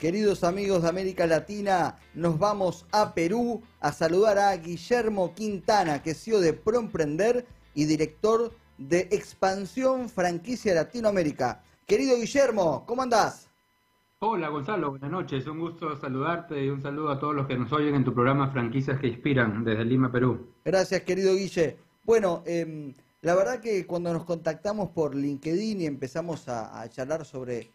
Queridos amigos de América Latina, nos vamos a Perú a saludar a Guillermo Quintana, que es CEO de Proemprender y director de Expansión Franquicia Latinoamérica. Querido Guillermo, ¿cómo andás? Hola Gonzalo, buenas noches, un gusto saludarte y un saludo a todos los que nos oyen en tu programa Franquicias que Inspiran desde Lima, Perú. Gracias, querido Guille. Bueno, em, la verdad que cuando nos contactamos por LinkedIn y empezamos a, charlar sobre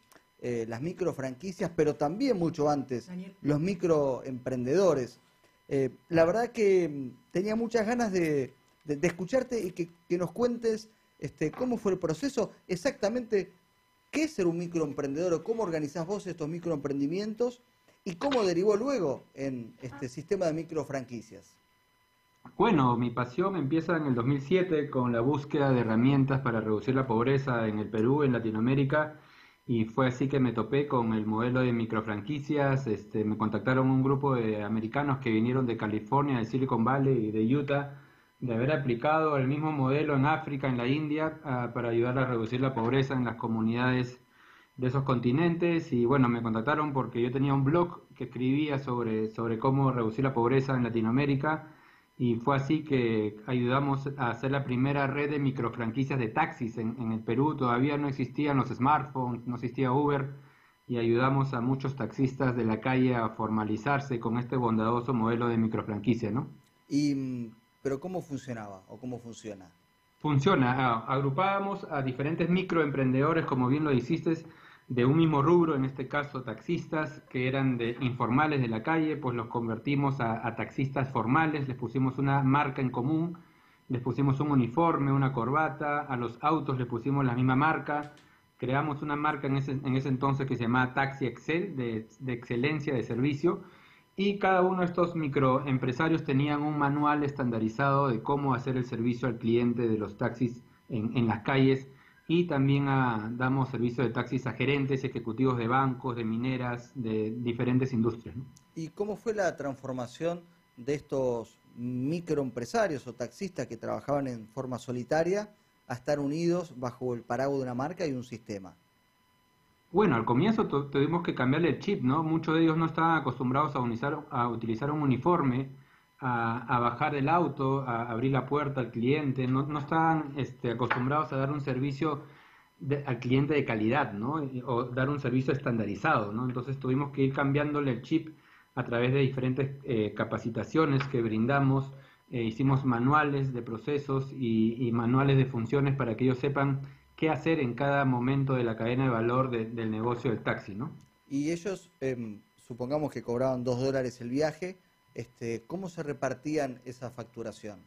eh, las micro franquicias, pero también mucho antes, los microemprendedores, eh, la verdad que em, tenía muchas ganas de, escucharte y que, nos cuentes este, cómo fue el proceso, exactamente qué es ser un microemprendedor o cómo organizás vos estos microemprendimientos y cómo derivó luego en este sistema de microfranquicias. Bueno, mi pasión empieza en el 2007 con la búsqueda de herramientas para reducir la pobreza en el Perú, en Latinoamérica, y fue así que me topé con el modelo de microfranquicias. Este, me contactaron un grupo de americanos que vinieron de California, de Silicon Valley y de Utah, de haber aplicado el mismo modelo en África, en la India, para ayudar a reducir la pobreza en las comunidades de esos continentes. Y bueno, me contactaron porque yo tenía un blog que escribía sobre, sobre cómo reducir la pobreza en Latinoamérica y fue así que ayudamos a hacer la primera red de microfranquicias de taxis en, el Perú. Todavía no existían los smartphones, no existía Uber y ayudamos a muchos taxistas de la calle a formalizarse con este bondadoso modelo de microfranquicia, ¿no? Y, pero ¿cómo funcionaba o cómo funciona? Funciona, ah, agrupábamos a diferentes microemprendedores, como bien lo hiciste, de un mismo rubro, en este caso taxistas, que eran de informales de la calle, pues los convertimos a, taxistas formales, les pusimos una marca en común, les pusimos un uniforme, una corbata, a los autos les pusimos la misma marca, creamos una marca en ese, en ese entonces que se llamaba Taxi Excel, de, excelencia de servicio, y cada uno de estos microempresarios tenían un manual estandarizado de cómo hacer el servicio al cliente de los taxis en, en las calles y también ah, damos servicio de taxis a gerentes, ejecutivos de bancos, de mineras, de diferentes industrias. ¿Y cómo fue la transformación de estos microempresarios o taxistas que trabajaban en forma solitaria a estar unidos bajo el paraguas de una marca y un sistema? Bueno, al comienzo tuvimos que cambiarle el chip, ¿no? Muchos de ellos no estaban acostumbrados a, a utilizar un uniforme, a, bajar del auto, a abrir la puerta al cliente, no, no estaban este, acostumbrados a dar un servicio al cliente de calidad, ¿no? O dar un servicio estandarizado, ¿no? Entonces tuvimos que ir cambiándole el chip a través de diferentes eh, capacitaciones que brindamos, eh, hicimos manuales de procesos y, manuales de funciones para que ellos sepan qué hacer en cada momento de la cadena de valor del negocio del taxi, ¿no? Y ellos, em, supongamos que cobraban dos dólares el viaje, este, ¿cómo se repartían esa facturación?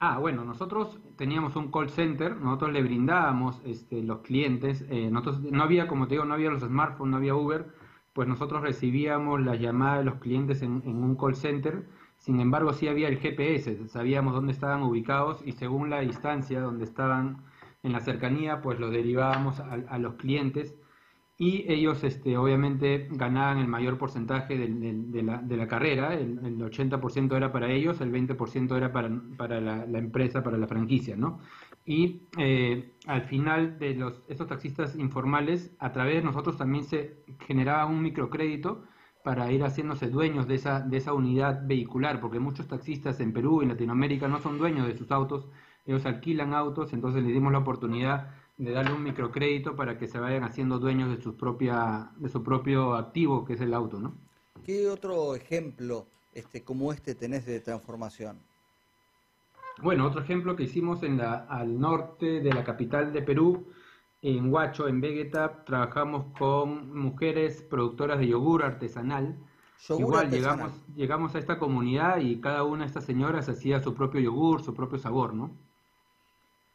Ah, bueno, nosotros teníamos un call center, nosotros le brindábamos este, los clientes, eh, nosotros no había, como te digo, no había los smartphones, no había Uber, pues nosotros recibíamos las llamadas de los clientes en, un call center, sin embargo sí había el GPS, sabíamos dónde estaban ubicados y según la distancia donde estaban en la cercanía, pues lo derivábamos a los clientes y ellos este, obviamente ganaban el mayor porcentaje de, la, carrera, el, 80% era para ellos, el 20% era para, para la, empresa, para la franquicia, ¿no? Y eh, al final de los, esos taxistas informales, a través de nosotros también se generaba un microcrédito para ir haciéndose dueños de esa, de esa unidad vehicular, porque muchos taxistas en Perú y en Latinoamérica no son dueños de sus autos, ellos alquilan autos, entonces les dimos la oportunidad de darle un microcrédito para que se vayan haciendo dueños de, su propia, de su propio activo, que es el auto, ¿no? ¿Qué otro ejemplo este, como este tenés de transformación? Bueno, otro ejemplo que hicimos en la, al norte de la capital de Perú, en Huacho, en Vegeta, trabajamos con mujeres productoras de yogur artesanal. Igual Llegamos, llegamos a esta comunidad y cada una de estas señoras hacía su propio yogur, su propio sabor, ¿no?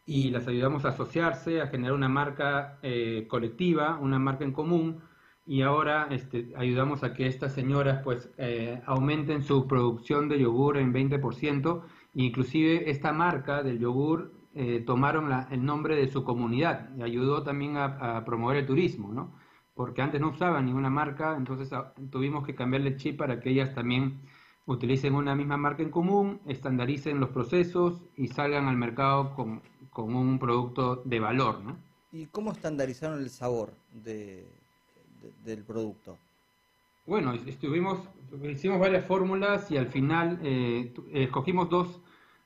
Y las ayudamos a asociarse, a generar una marca eh, colectiva, una marca en común, y ahora este, ayudamos a que estas señoras pues eh, aumenten su producción de yogur en 20%, inclusive esta marca del yogur eh, tomaron el nombre de su comunidad y ayudó también a, promover el turismo, ¿no? Porque antes no usaban ninguna marca, entonces ah, tuvimos que cambiarle el chip para que ellas también utilicen una misma marca en común, estandaricen los procesos y salgan al mercado con, con un producto de valor, ¿no? ¿Y cómo estandarizaron el sabor de, del producto? Bueno, estuvimos, hicimos varias fórmulas y al final eh, escogimos dos,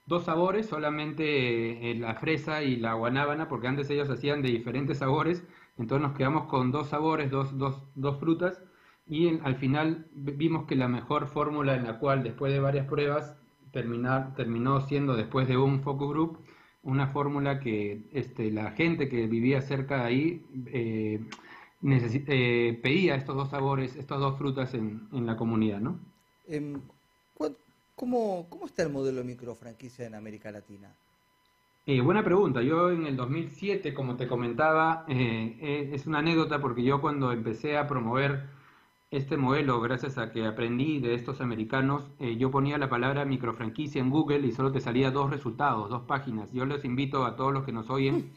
dos sabores, solamente eh, la fresa y la guanábana, porque antes ellos hacían de diferentes sabores, entonces nos quedamos con dos sabores, dos, dos, dos frutas, y al final vimos que la mejor fórmula en la cual después de varias pruebas terminar, terminó siendo después de un focus group una fórmula que este, la gente que vivía cerca de ahí eh, eh, pedía estos dos sabores, estas dos frutas en, en la comunidad, ¿no? Em, ¿cómo, ¿Cómo está el modelo de microfranquicia en América Latina? Eh, buena pregunta. Yo en el 2007, como te comentaba, eh, es una anécdota porque yo cuando empecé a promover este modelo, gracias a que aprendí de estos americanos, yo ponía la palabra microfranquicia en Google y solo te salía dos resultados, dos páginas. Yo les invito a todos los que nos oyen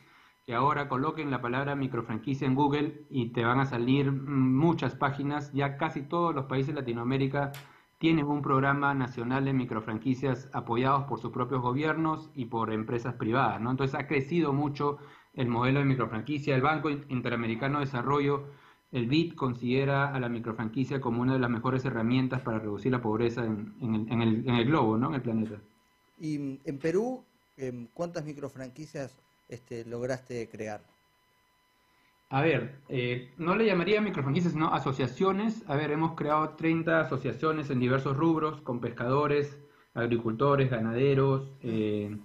que ahora coloquen la palabra microfranquicia en Google y te van a salir muchas páginas. Ya casi todos los países de Latinoamérica tienen un programa nacional de microfranquicias apoyados por sus propios gobiernos y por empresas privadas. ¿no? Entonces ha crecido mucho el modelo de microfranquicia. El Banco Interamericano de Desarrollo, el BID, considera a la microfranquicia como una de las mejores herramientas para reducir la pobreza en, el, en el, globo, ¿no? en el planeta. Y en Perú, em, ¿cuántas microfranquicias este, lograste crear? A ver, eh, no le llamaría microfranquicias, sino asociaciones. A ver, hemos creado 30 asociaciones en diversos rubros, con pescadores, agricultores, ganaderos, eh,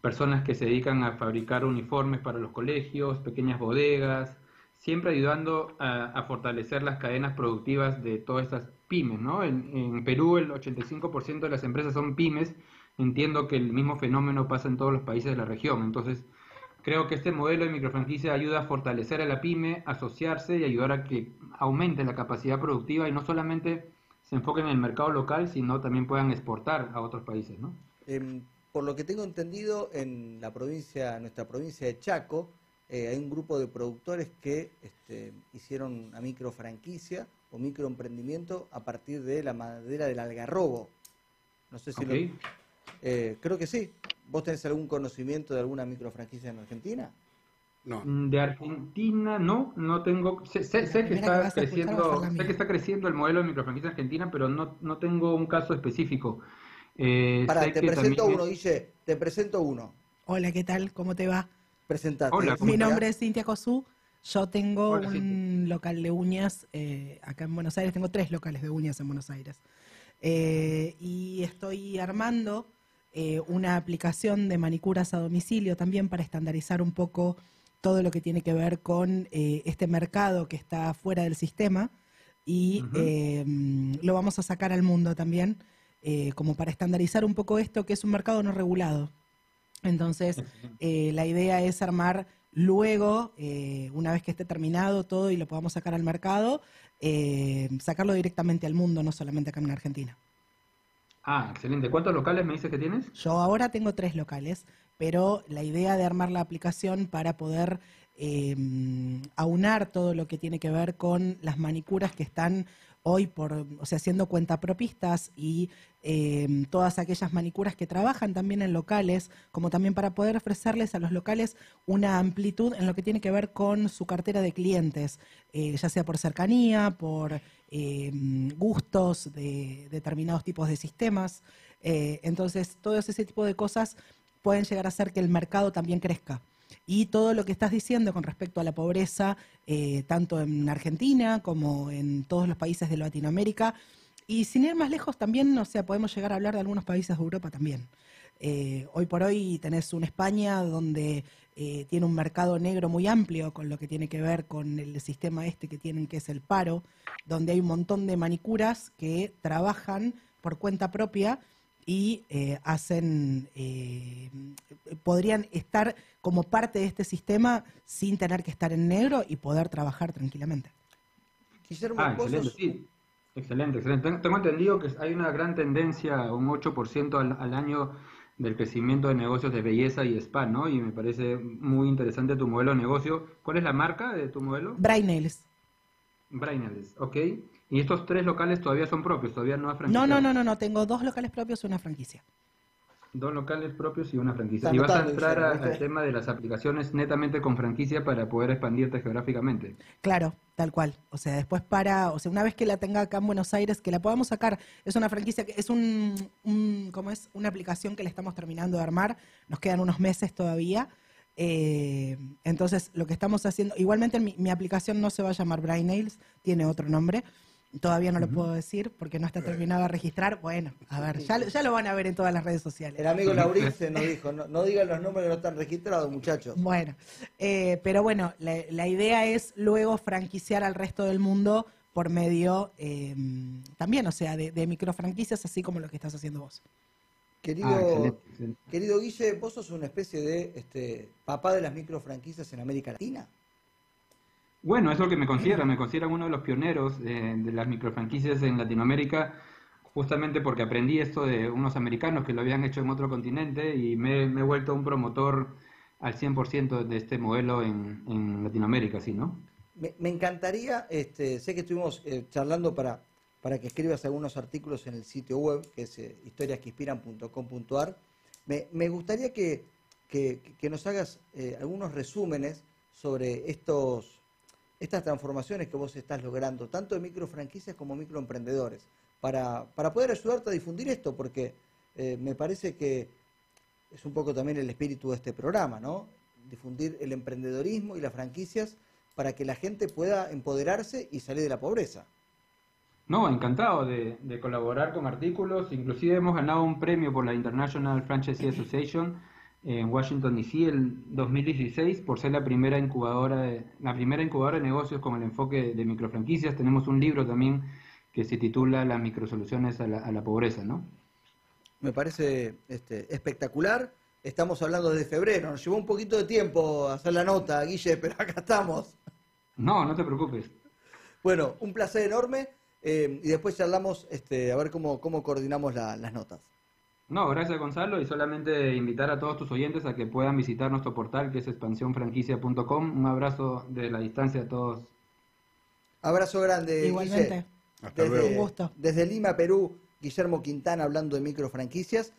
personas que se dedican a fabricar uniformes para los colegios, pequeñas bodegas, siempre ayudando a, fortalecer las cadenas productivas de todas estas pymes, ¿no? En, Perú el 85% de las empresas son pymes, entiendo que el mismo fenómeno pasa en todos los países de la región, entonces Creo que este modelo de microfranquicia ayuda a fortalecer a la pyme, asociarse y ayudar a que aumente la capacidad productiva y no solamente se enfoquen en el mercado local, sino también puedan exportar a otros países, ¿no? Em, por lo que tengo entendido, en la provincia, nuestra provincia de Chaco, eh, hay un grupo de productores que este, hicieron una microfranquicia o microemprendimiento a partir de la madera del algarrobo. No sé si lo... Eh, creo que sí. ¿Vos tenés algún conocimiento de alguna microfranquicia en Argentina? No. Mm, de Argentina no, no tengo. Sé, que está creciendo, sé que está creciendo el modelo de microfranquicia argentina, pero no, no tengo un caso específico. Eh, Para, te presento uno, dice, te presento uno. Hola, ¿qué tal? ¿Cómo te va? Presentate. Mi nombre es Cintia Cosú. Yo tengo un local de uñas eh, acá en Buenos Aires. Tengo tres locales de uñas en Buenos Aires. Eh, y estoy armando eh, una aplicación de manicuras a domicilio también para estandarizar un poco todo lo que tiene que ver con eh, este mercado que está fuera del sistema y lo vamos a sacar al mundo también eh, como para estandarizar un poco esto que es un mercado no regulado. Entonces, la idea es armar luego, una vez que esté terminado todo y lo podamos sacar al mercado, sacarlo directamente al mundo, no solamente acá en Argentina. Ah, excelente. ¿Cuántos locales me dices que tienes? Yo ahora tengo tres locales, pero la idea de armar la aplicación para poder em, aunar todo lo que tiene que ver con las manicuras que están hoy por, o sea, siendo cuentapropistas y em, todas aquellas manicuras que trabajan también en locales, como también para poder ofrecerles a los locales una amplitud en lo que tiene que ver con su cartera de clientes, eh, ya sea por cercanía, por em, gustos de determinados tipos de sistemas. Eh, entonces, todo ese tipo de cosas pueden llegar a hacer que el mercado también crezca y todo lo que estás diciendo con respecto a la pobreza, eh, tanto en Argentina como en todos los países de Latinoamérica. Y sin ir más lejos también, o sea, podemos llegar a hablar de algunos países de Europa también. Eh, hoy por hoy tenés una España donde eh, tiene un mercado negro muy amplio con lo que tiene que ver con el sistema este que tienen, que es el paro, donde hay un montón de manicuras que trabajan por cuenta propia y hacen, podrían estar como parte de este sistema sin tener que estar en negro y poder trabajar tranquilamente. ah, excelente, sí. Excelente, excelente. Tengo entendido que hay una gran tendencia, un 8% al, al año del crecimiento de negocios de belleza y spa, ¿no? Y me parece muy interesante tu modelo de negocio. ¿Cuál es la marca de tu modelo? Brainels. Brainels, ok. ¿Y estos tres locales todavía son propios? ¿Todavía no hay franquicia? No, no, no, no, no. Tengo dos locales propios y una franquicia. Dos locales propios y una franquicia. y vas a entrar al tema de las aplicaciones netamente con franquicia para poder expandirte geográficamente. Claro, tal cual. O sea, después para, o sea, una vez que la tenga acá en Buenos Aires, que la podamos sacar, es una franquicia que es un, un ¿cómo es? Una aplicación que le estamos terminando de armar. Nos quedan unos meses todavía. Eh, entonces, lo que estamos haciendo, igualmente mi, mi, aplicación no se va a llamar Brain Nails, tiene otro nombre. Todavía no lo puedo decir porque no está terminado de registrar. Bueno, a ver, ya, ya, lo van a ver en todas las redes sociales. El amigo Laurice nos dijo, no, digan los números que no están registrados, muchachos. Bueno, eh, pero bueno, la, idea es luego franquiciar al resto del mundo por medio em, también, o sea, de, de microfranquicias, así como lo que estás haciendo vos. Querido, ah, querido Guille, vos sos una especie de este, papá de las microfranquicias en América Latina. Bueno, es lo que me considera, me consideran uno de los pioneros de las microfranquicias en Latinoamérica, justamente porque aprendí esto de unos americanos que lo habían hecho en otro continente y me, he vuelto un promotor al 100% de este modelo en, Latinoamérica, ¿sí, no? Me, encantaría, este, sé que estuvimos eh, charlando para, para que escribas algunos artículos en el sitio web, que es eh, historiasqueinspiran.com.ar. Me, me gustaría que, nos hagas eh, algunos resúmenes sobre estos estas transformaciones que vos estás logrando, tanto de microfranquicias como microemprendedores, para, para poder ayudarte a difundir esto, porque eh, me parece que es un poco también el espíritu de este programa, ¿no? Difundir el emprendedorismo y las franquicias para que la gente pueda empoderarse y salir de la pobreza. No, encantado de, colaborar con artículos. Inclusive hemos ganado un premio por la International Franchisee Association en Washington DC el 2016 por ser la primera incubadora de, la primera incubadora de negocios con el enfoque de microfranquicias. Tenemos un libro también que se titula Las microsoluciones a la, a la pobreza, ¿no? Me parece este, espectacular. Estamos hablando desde febrero. Nos llevó un poquito de tiempo hacer la nota, Guille, pero acá estamos. No, no te preocupes. Bueno, un placer enorme. Eh, y después charlamos este, a ver cómo, cómo coordinamos las notas. No, gracias Gonzalo y solamente invitar a todos tus oyentes a que puedan visitar nuestro portal que es expansiónfranquicia.com. Un abrazo de la distancia a todos. Abrazo grande. Igualmente. Hasta desde, luego. Un gusto. Desde Lima, Perú, Guillermo Quintana hablando de microfranquicias.